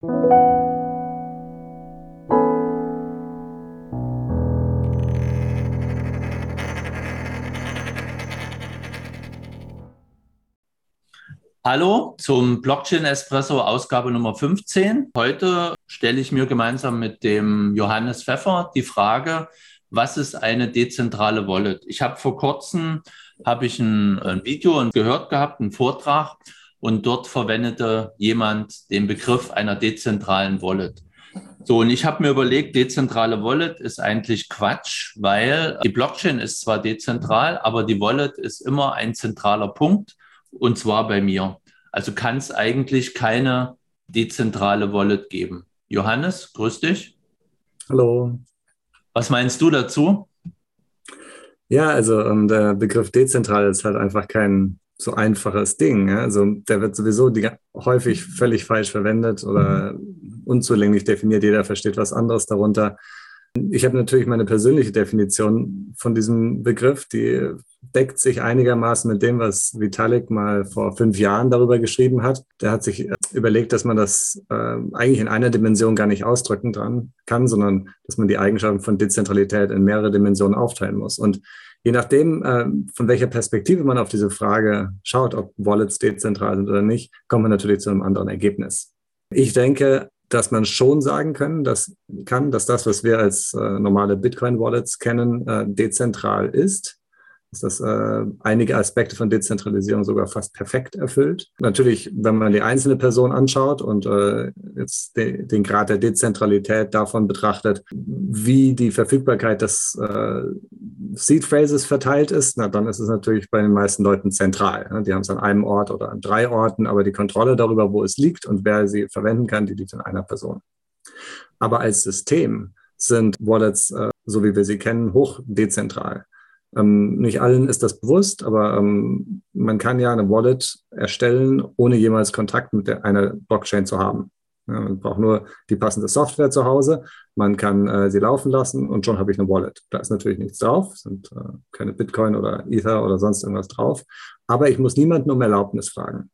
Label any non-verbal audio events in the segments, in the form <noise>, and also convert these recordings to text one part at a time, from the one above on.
Hallo zum Blockchain Espresso Ausgabe Nummer 15. Heute stelle ich mir gemeinsam mit dem Johannes Pfeffer die Frage, was ist eine dezentrale Wallet? Ich habe vor kurzem habe ich ein, ein Video gehört gehabt, einen Vortrag und dort verwendete jemand den Begriff einer dezentralen Wallet. So, und ich habe mir überlegt, dezentrale Wallet ist eigentlich Quatsch, weil die Blockchain ist zwar dezentral, aber die Wallet ist immer ein zentraler Punkt und zwar bei mir. Also kann es eigentlich keine dezentrale Wallet geben. Johannes, grüß dich. Hallo. Was meinst du dazu? Ja, also ähm, der Begriff dezentral ist halt einfach kein so einfaches Ding. Ja? Also der wird sowieso die, häufig völlig falsch verwendet oder unzulänglich definiert. Jeder versteht was anderes darunter. Ich habe natürlich meine persönliche Definition von diesem Begriff, die deckt sich einigermaßen mit dem, was Vitalik mal vor fünf Jahren darüber geschrieben hat. Der hat sich überlegt, dass man das äh, eigentlich in einer Dimension gar nicht ausdrücken dran kann, sondern dass man die Eigenschaften von Dezentralität in mehrere Dimensionen aufteilen muss. Und je nachdem, äh, von welcher Perspektive man auf diese Frage schaut, ob Wallets dezentral sind oder nicht, kommt man natürlich zu einem anderen Ergebnis. Ich denke, dass man schon sagen können, dass, kann, dass das, was wir als äh, normale Bitcoin-Wallets kennen, äh, dezentral ist dass das äh, einige Aspekte von Dezentralisierung sogar fast perfekt erfüllt. Natürlich, wenn man die einzelne Person anschaut und äh, jetzt de den Grad der Dezentralität davon betrachtet, wie die Verfügbarkeit des äh, Seed Phrases verteilt ist, na, dann ist es natürlich bei den meisten Leuten zentral. Ne? Die haben es an einem Ort oder an drei Orten, aber die Kontrolle darüber, wo es liegt und wer sie verwenden kann, die liegt an einer Person. Aber als System sind Wallets, äh, so wie wir sie kennen, hoch dezentral. Ähm, nicht allen ist das bewusst, aber ähm, man kann ja eine Wallet erstellen, ohne jemals Kontakt mit der, einer Blockchain zu haben. Ja, man braucht nur die passende Software zu Hause, man kann äh, sie laufen lassen und schon habe ich eine Wallet. Da ist natürlich nichts drauf, sind äh, keine Bitcoin oder Ether oder sonst irgendwas drauf, aber ich muss niemanden um Erlaubnis fragen.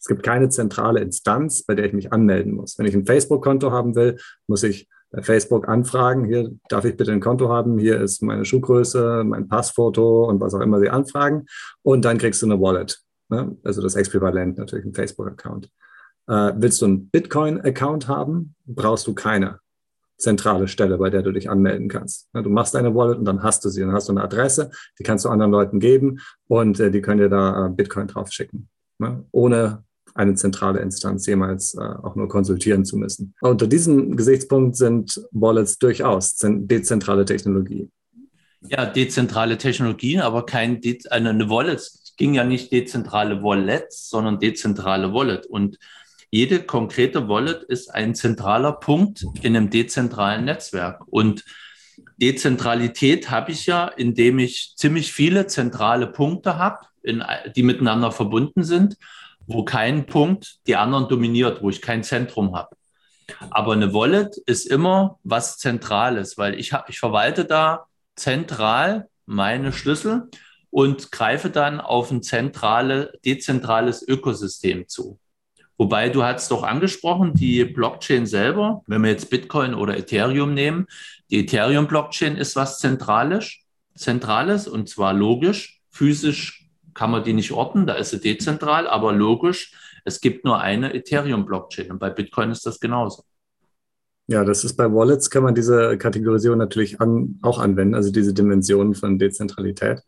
Es gibt keine zentrale Instanz, bei der ich mich anmelden muss. Wenn ich ein Facebook-Konto haben will, muss ich bei Facebook anfragen, hier darf ich bitte ein Konto haben, hier ist meine Schuhgröße, mein Passfoto und was auch immer sie anfragen. Und dann kriegst du eine Wallet. Ne? Also das Äquivalent natürlich ein Facebook-Account. Äh, willst du einen Bitcoin-Account haben, brauchst du keine zentrale Stelle, bei der du dich anmelden kannst. Du machst eine Wallet und dann hast du sie. Dann hast du eine Adresse, die kannst du anderen Leuten geben und äh, die können dir da äh, Bitcoin drauf schicken. Ne? Ohne eine zentrale Instanz jemals äh, auch nur konsultieren zu müssen. Unter diesem Gesichtspunkt sind Wallets durchaus dezentrale Technologie. Ja, dezentrale Technologien, aber kein De eine Wallet ging ja nicht dezentrale Wallets, sondern dezentrale Wallet. Und jede konkrete Wallet ist ein zentraler Punkt in einem dezentralen Netzwerk. Und Dezentralität habe ich ja, indem ich ziemlich viele zentrale Punkte habe, die miteinander verbunden sind wo kein Punkt die anderen dominiert, wo ich kein Zentrum habe. Aber eine Wallet ist immer was Zentrales, weil ich, hab, ich verwalte da zentral meine Schlüssel und greife dann auf ein zentrale, dezentrales Ökosystem zu. Wobei du hast doch angesprochen, die Blockchain selber, wenn wir jetzt Bitcoin oder Ethereum nehmen, die Ethereum-Blockchain ist was Zentrales, Zentrales und zwar logisch, physisch kann man die nicht orten, da ist sie dezentral, aber logisch, es gibt nur eine Ethereum-Blockchain und bei Bitcoin ist das genauso. Ja, das ist bei Wallets, kann man diese Kategorisierung natürlich an, auch anwenden, also diese Dimensionen von Dezentralität.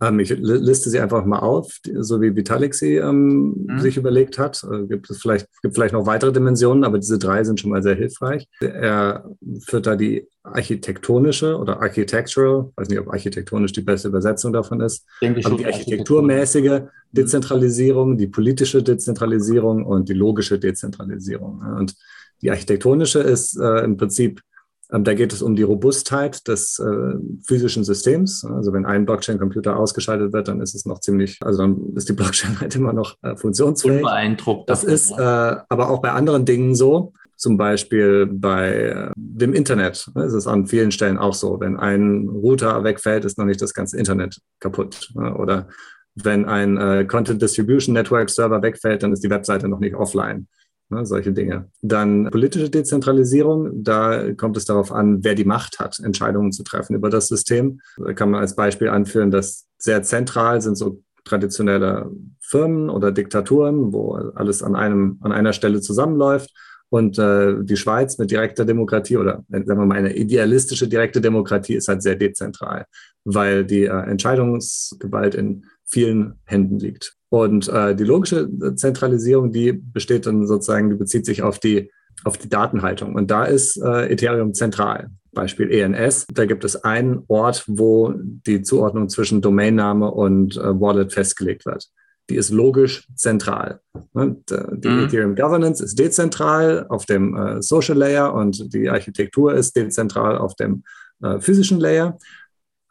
Ähm, ich liste sie einfach mal auf, so wie Vitalik sie ähm, mhm. sich überlegt hat. Äh, gibt es vielleicht, gibt vielleicht noch weitere Dimensionen, aber diese drei sind schon mal sehr hilfreich. Er führt da die architektonische oder architectural, weiß nicht, ob architektonisch die beste Übersetzung davon ist, aber die architekturmäßige Dezentralisierung, die politische Dezentralisierung und die logische Dezentralisierung. Und die architektonische ist äh, im Prinzip da geht es um die Robustheit des äh, physischen Systems. Also wenn ein Blockchain-Computer ausgeschaltet wird, dann ist es noch ziemlich, also dann ist die <laughs> Blockchain halt immer noch äh, funktionsfähig. Unbeeindruckt. Das ist äh, aber auch bei anderen Dingen so. Zum Beispiel bei äh, dem Internet ne, ist es an vielen Stellen auch so. Wenn ein Router wegfällt, ist noch nicht das ganze Internet kaputt. Ne? Oder wenn ein äh, Content Distribution Network Server wegfällt, dann ist die Webseite noch nicht offline. Ne, solche Dinge. Dann politische Dezentralisierung, da kommt es darauf an, wer die Macht hat, Entscheidungen zu treffen über das System. Da kann man als Beispiel anführen, dass sehr zentral sind so traditionelle Firmen oder Diktaturen, wo alles an einem, an einer Stelle zusammenläuft. Und äh, die Schweiz mit direkter Demokratie oder sagen wir mal eine idealistische direkte Demokratie ist halt sehr dezentral, weil die äh, Entscheidungsgewalt in vielen Händen liegt. Und äh, die logische Zentralisierung, die besteht dann sozusagen, die bezieht sich auf die, auf die Datenhaltung. Und da ist äh, Ethereum zentral. Beispiel ENS. Da gibt es einen Ort, wo die Zuordnung zwischen Domainname und äh, Wallet festgelegt wird. Die ist logisch zentral. Und, äh, die mhm. Ethereum Governance ist dezentral auf dem äh, Social Layer und die Architektur ist dezentral auf dem äh, physischen Layer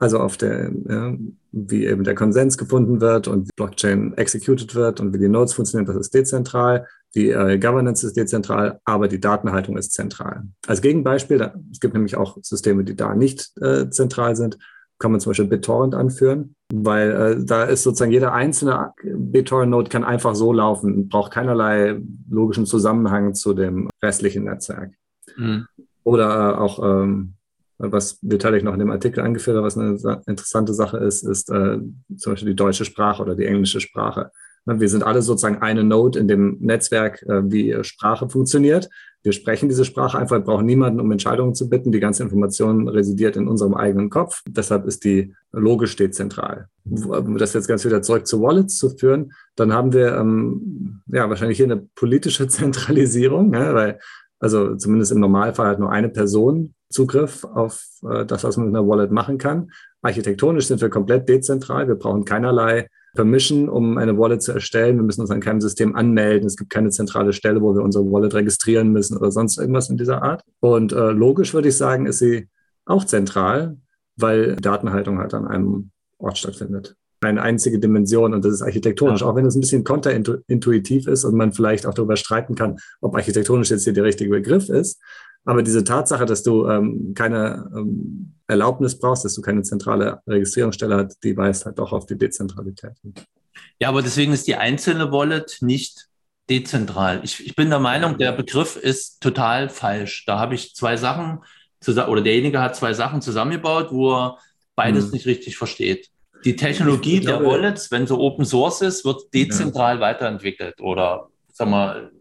also auf der, wie eben der Konsens gefunden wird und wie Blockchain executed wird und wie die Nodes funktionieren, das ist dezentral. Die äh, Governance ist dezentral, aber die Datenhaltung ist zentral. Als Gegenbeispiel, da, es gibt nämlich auch Systeme, die da nicht äh, zentral sind, kann man zum Beispiel BitTorrent anführen, weil äh, da ist sozusagen jeder einzelne BitTorrent-Node kann einfach so laufen, braucht keinerlei logischen Zusammenhang zu dem restlichen Netzwerk. Mhm. Oder äh, auch ähm, was Vitalik noch in dem Artikel angeführt hat, was eine interessante Sache ist, ist äh, zum Beispiel die deutsche Sprache oder die englische Sprache. Ne, wir sind alle sozusagen eine Node in dem Netzwerk, äh, wie Sprache funktioniert. Wir sprechen diese Sprache einfach, wir brauchen niemanden, um Entscheidungen zu bitten. Die ganze Information residiert in unserem eigenen Kopf. Deshalb ist die logisch dezentral. Um das jetzt ganz wieder zurück zu Wallets zu führen, dann haben wir ähm, ja wahrscheinlich hier eine politische <laughs> Zentralisierung, ja, weil also zumindest im Normalfall hat nur eine Person Zugriff auf äh, das, was man mit einer Wallet machen kann. Architektonisch sind wir komplett dezentral. Wir brauchen keinerlei Permission, um eine Wallet zu erstellen. Wir müssen uns an keinem System anmelden. Es gibt keine zentrale Stelle, wo wir unsere Wallet registrieren müssen oder sonst irgendwas in dieser Art. Und äh, logisch würde ich sagen, ist sie auch zentral, weil Datenhaltung halt an einem Ort stattfindet. Eine einzige Dimension und das ist architektonisch, ja. auch wenn es ein bisschen konterintuitiv ist und man vielleicht auch darüber streiten kann, ob architektonisch jetzt hier der richtige Begriff ist. Aber diese Tatsache, dass du ähm, keine ähm, Erlaubnis brauchst, dass du keine zentrale Registrierungsstelle hast, die weist halt auch auf die Dezentralität. Ja, aber deswegen ist die einzelne Wallet nicht dezentral. Ich, ich bin der Meinung, der Begriff ist total falsch. Da habe ich zwei Sachen oder derjenige hat zwei Sachen zusammengebaut, wo er beides hm. nicht richtig versteht. Die Technologie glaube, der Wallets, wenn so Open Source ist, wird dezentral ja. weiterentwickelt oder sag mal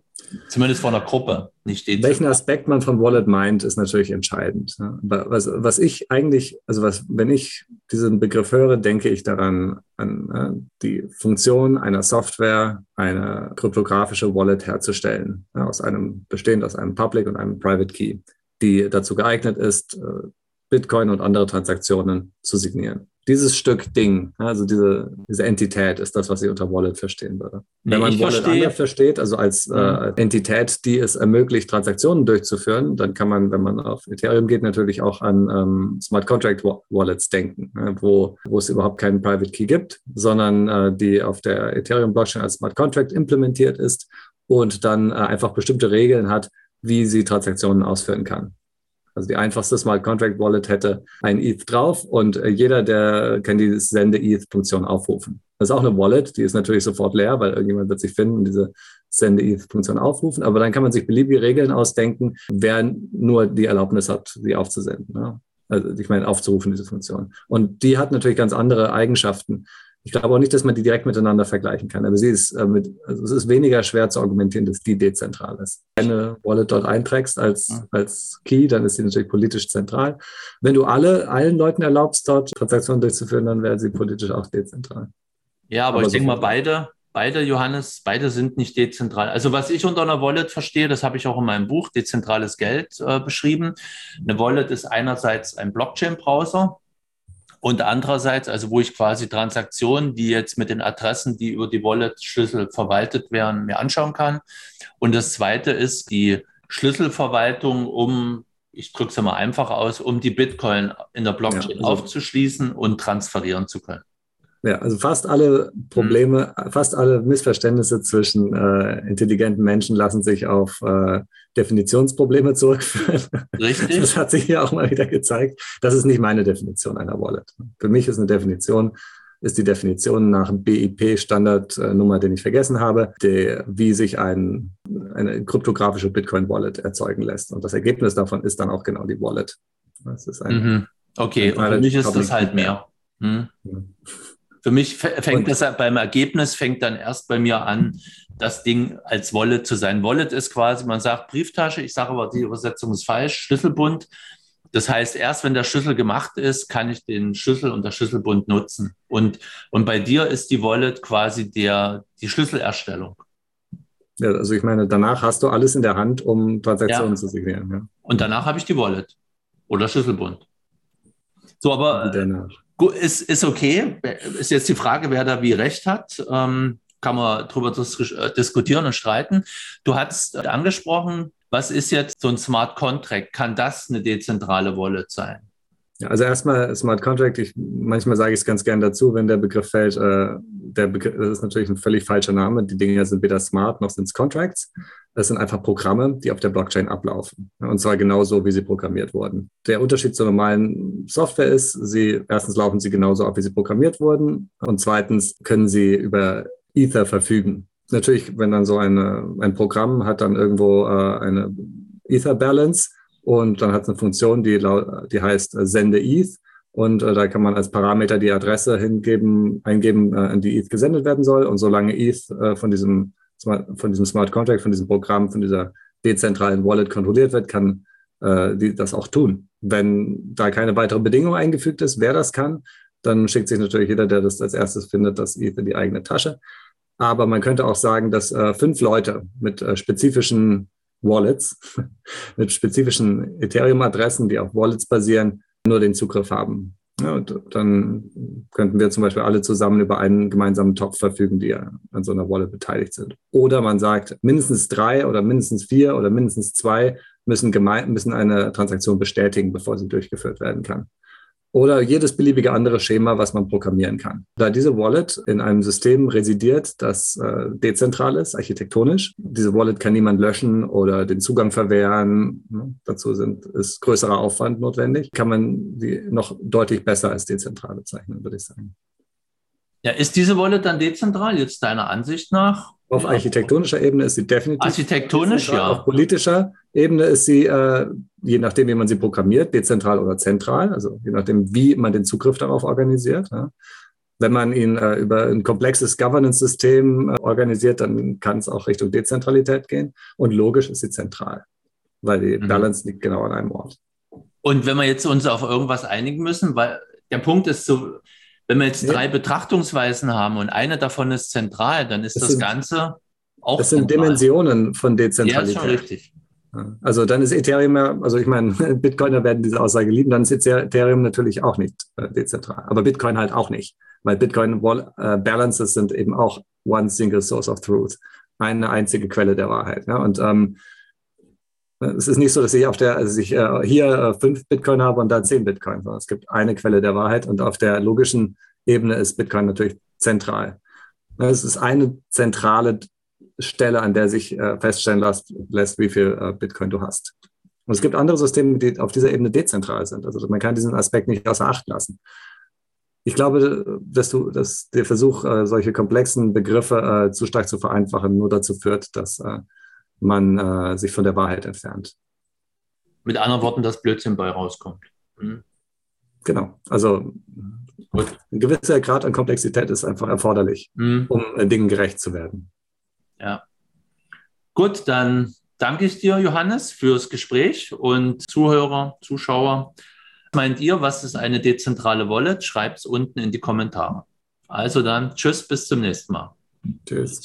Zumindest von einer Gruppe, nicht den. Welchen Aspekt man von Wallet meint, ist natürlich entscheidend. Was, was ich eigentlich, also was, wenn ich diesen Begriff höre, denke ich daran, an die Funktion einer Software, eine kryptografische Wallet herzustellen, aus einem, bestehend aus einem Public und einem Private Key, die dazu geeignet ist, äh, Bitcoin und andere Transaktionen zu signieren dieses Stück Ding, also diese, diese Entität ist das, was ich unter Wallet verstehen würde. Wenn man Wallet verstehe. anders versteht, also als äh, mhm. Entität, die es ermöglicht, Transaktionen durchzuführen, dann kann man, wenn man auf Ethereum geht, natürlich auch an ähm, Smart Contract Wallets denken, ne, wo, wo es überhaupt keinen Private Key gibt, sondern äh, die auf der Ethereum Blockchain als Smart Contract implementiert ist und dann äh, einfach bestimmte Regeln hat, wie sie Transaktionen ausführen kann. Also die einfachste Smart Contract Wallet hätte ein ETH drauf und äh, jeder, der kann die Sende-ETH-Funktion aufrufen. Das ist auch eine Wallet, die ist natürlich sofort leer, weil irgendjemand wird sich finden und diese Sende-ETH-Funktion aufrufen. Aber dann kann man sich beliebige Regeln ausdenken, wer nur die Erlaubnis hat, sie aufzusenden. Ja? Also ich meine, aufzurufen, diese Funktion. Und die hat natürlich ganz andere Eigenschaften ich glaube auch nicht, dass man die direkt miteinander vergleichen kann. Aber sie ist äh, mit, also es ist weniger schwer zu argumentieren, dass die dezentral ist. Wenn du eine Wallet dort einträgst als, als Key, dann ist sie natürlich politisch zentral. Wenn du alle, allen Leuten erlaubst, dort Transaktionen durchzuführen, dann wäre sie politisch auch dezentral. Ja, aber, aber ich denke mal, beide, beide, Johannes, beide sind nicht dezentral. Also was ich unter einer Wallet verstehe, das habe ich auch in meinem Buch Dezentrales Geld äh, beschrieben. Eine Wallet ist einerseits ein Blockchain-Browser, und andererseits, also wo ich quasi Transaktionen, die jetzt mit den Adressen, die über die Wallet-Schlüssel verwaltet werden, mir anschauen kann. Und das zweite ist die Schlüsselverwaltung, um, ich drücke es mal einfach aus, um die Bitcoin in der Blockchain ja, also aufzuschließen und transferieren zu können. Ja, also fast alle Probleme, mhm. fast alle Missverständnisse zwischen äh, intelligenten Menschen lassen sich auf äh, Definitionsprobleme zurückführen. Richtig. Das hat sich hier auch mal wieder gezeigt. Das ist nicht meine Definition einer Wallet. Für mich ist eine Definition ist die Definition nach BIP-Standardnummer, den ich vergessen habe, die, wie sich ein, eine kryptografische Bitcoin-Wallet erzeugen lässt. Und das Ergebnis davon ist dann auch genau die Wallet. Das ist ein, mhm. Okay, und für mich ist das halt mehr. Hm? Für mich fängt das beim Ergebnis fängt dann erst bei mir an, das Ding als Wallet zu sein. Wallet ist quasi, man sagt Brieftasche, ich sage aber, die Übersetzung ist falsch, Schlüsselbund. Das heißt, erst wenn der Schlüssel gemacht ist, kann ich den Schlüssel und der Schlüsselbund nutzen. Und, und bei dir ist die Wallet quasi der, die Schlüsselerstellung. Ja, also ich meine, danach hast du alles in der Hand, um Transaktionen ja. zu signieren. Ja. Und danach habe ich die Wallet oder Schlüsselbund. So, aber gut, ist, ist okay. Ist jetzt die Frage, wer da wie recht hat. Ähm, kann man darüber äh, diskutieren und streiten. Du hast angesprochen, was ist jetzt so ein Smart Contract? Kann das eine dezentrale Wallet sein? Also erstmal Smart Contract, ich, manchmal sage ich es ganz gern dazu, wenn der Begriff fällt, äh, der Begriff, das ist natürlich ein völlig falscher Name. Die Dinge sind weder smart noch sind es Contracts. Das sind einfach Programme, die auf der Blockchain ablaufen. Und zwar genauso, wie sie programmiert wurden. Der Unterschied zur normalen Software ist, sie, erstens laufen sie genauso ab, wie sie programmiert wurden. Und zweitens können sie über Ether verfügen natürlich, wenn dann so eine, ein Programm hat dann irgendwo äh, eine Ether Balance und dann hat es eine Funktion, die, die heißt äh, Sende ETH und äh, da kann man als Parameter die Adresse hingeben, eingeben, äh, an die ETH gesendet werden soll und solange ETH äh, von diesem von diesem Smart Contract, von diesem Programm, von dieser dezentralen Wallet kontrolliert wird, kann äh, die das auch tun. Wenn da keine weitere Bedingung eingefügt ist, wer das kann, dann schickt sich natürlich jeder, der das als erstes findet, das ETH in die eigene Tasche. Aber man könnte auch sagen, dass äh, fünf Leute mit äh, spezifischen Wallets, <laughs> mit spezifischen Ethereum-Adressen, die auf Wallets basieren, nur den Zugriff haben. Ja, und dann könnten wir zum Beispiel alle zusammen über einen gemeinsamen Topf verfügen, die an so einer Wallet beteiligt sind. Oder man sagt, mindestens drei oder mindestens vier oder mindestens zwei müssen, müssen eine Transaktion bestätigen, bevor sie durchgeführt werden kann oder jedes beliebige andere Schema, was man programmieren kann. Da diese Wallet in einem System residiert, das äh, dezentral ist, architektonisch, diese Wallet kann niemand löschen oder den Zugang verwehren. Ne? Dazu sind, ist größerer Aufwand notwendig. Kann man die noch deutlich besser als dezentral bezeichnen, würde ich sagen. Ja, ist diese Wallet dann dezentral jetzt deiner Ansicht nach? Auf architektonischer Ebene ist sie definitiv. Architektonisch, ja. Auf politischer Ebene ist sie, äh, je nachdem, wie man sie programmiert, dezentral oder zentral, also je nachdem, wie man den Zugriff darauf organisiert. Ja. Wenn man ihn äh, über ein komplexes Governance-System äh, organisiert, dann kann es auch Richtung Dezentralität gehen. Und logisch ist sie zentral, weil die mhm. Balance liegt genau an einem Ort. Und wenn wir jetzt uns auf irgendwas einigen müssen, weil der Punkt ist so, wenn wir jetzt drei Betrachtungsweisen haben und eine davon ist zentral, dann ist das, das sind, Ganze auch. Das sind zentral. Dimensionen von Dezentralität. Ja, ist schon richtig. Also dann ist Ethereum also ich meine, <laughs> Bitcoiner werden diese Aussage lieben, dann ist Ethereum natürlich auch nicht äh, dezentral. Aber Bitcoin halt auch nicht, weil Bitcoin äh, Balances sind eben auch one single source of truth, eine einzige Quelle der Wahrheit. Ja? Und ähm, es ist nicht so, dass ich auf der, also ich äh, hier äh, fünf Bitcoin habe und da zehn Bitcoin, sondern es gibt eine Quelle der Wahrheit und auf der logischen Ebene ist Bitcoin natürlich zentral. Es ist eine zentrale Stelle, an der sich äh, feststellen lässt, lässt, wie viel äh, Bitcoin du hast. Und es gibt andere Systeme, die auf dieser Ebene dezentral sind. Also man kann diesen Aspekt nicht außer Acht lassen. Ich glaube, dass, du, dass der Versuch, äh, solche komplexen Begriffe zu stark zu vereinfachen, nur dazu führt, dass man sich von der Wahrheit entfernt. Mit anderen Worten, dass Blödsinn bei rauskommt. Mhm. Genau. Also Gut. ein gewisser Grad an Komplexität ist einfach erforderlich, mhm. um Dingen gerecht zu werden. Ja. Gut, dann danke ich dir, Johannes, fürs Gespräch und Zuhörer, Zuschauer. Meint ihr, was ist eine dezentrale Wallet? Schreibt es unten in die Kommentare. Also dann, tschüss, bis zum nächsten Mal. Tschüss.